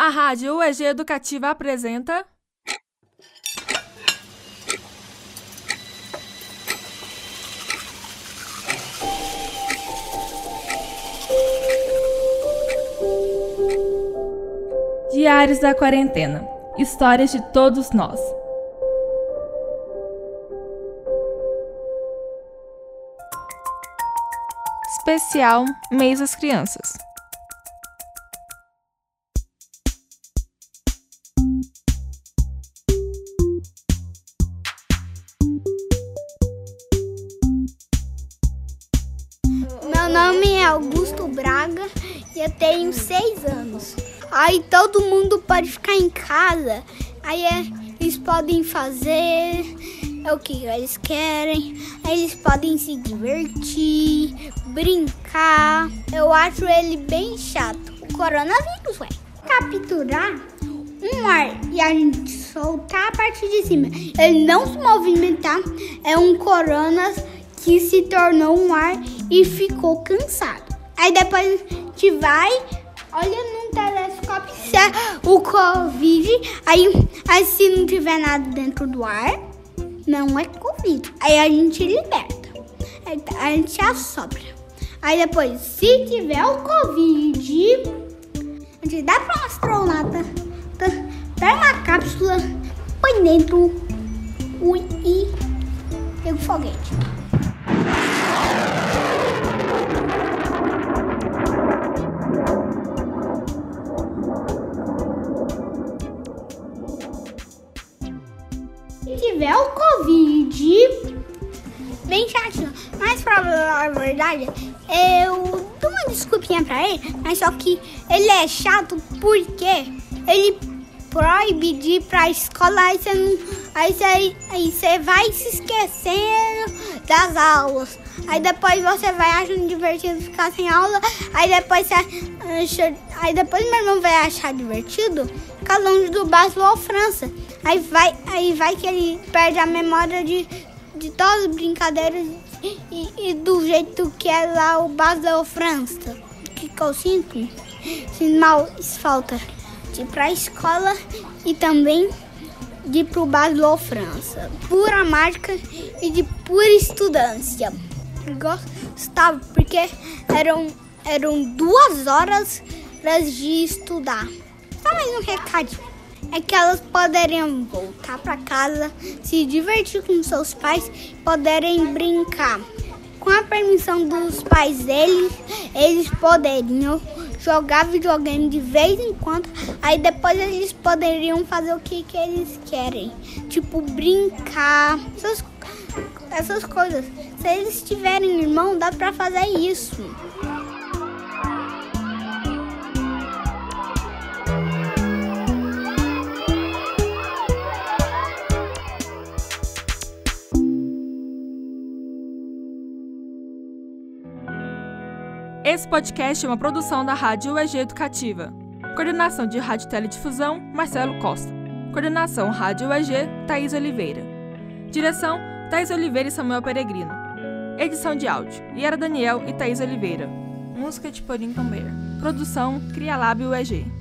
A Rádio UEG Educativa apresenta. Diários da Quarentena Histórias de todos nós. Especial Mês das Crianças. Nome é Augusto Braga e eu tenho seis anos. Aí todo mundo pode ficar em casa. Aí é, eles podem fazer o que eles querem. Aí eles podem se divertir, brincar. Eu acho ele bem chato. O coronavírus, ué. Capturar um ar e a gente soltar a parte de cima. Ele não se movimentar é um corona que se tornou um ar e ficou cansado. Aí depois a gente vai, olha num telescópio se é o Covid. Aí, aí se não tiver nada dentro do ar, não é Covid. Aí a gente liberta. Aí a gente assopra. Aí depois, se tiver o Covid, a gente dá para um astronauta, tá? pega uma cápsula, põe dentro ui, e pega o foguete. Se tiver o Covid, bem chatinho. Mas pra falar a verdade, eu dou uma desculpinha pra ele, mas só que ele é chato porque ele proíbe de ir pra escola, aí você não. Aí você, aí você vai se esquecendo das aulas. Aí depois você vai achando divertido ficar sem aula. Aí depois você acha, Aí depois meu irmão vai achar divertido ficar longe do Basel ou França. Aí vai, aí vai que ele perde a memória de, de todas as brincadeiras e, e do jeito que é lá o Basel ou França. O que, que eu sinto? Sinto mal falta de ir pra escola e também de pro Basel França. Pura mágica e de pura estudância. Gostava porque eram, eram duas horas de estudar. Só mais um recadinho. É que elas poderiam voltar para casa, se divertir com seus pais, poderem brincar. Com a permissão dos pais deles, eles poderiam jogar videogame de vez em quando. Aí depois eles poderiam fazer o que, que eles querem, tipo brincar, essas, essas coisas. Se eles tiverem irmão, dá pra fazer isso. Esse podcast é uma produção da Rádio UEG Educativa. Coordenação de Rádio Teledifusão, Marcelo Costa. Coordenação Rádio UEG, Thaís Oliveira. Direção, Thaís Oliveira e Samuel Peregrino. Edição de áudio, Yara Daniel e Thaís Oliveira. Música de Porim Tombeira. Produção, Crialab UEG.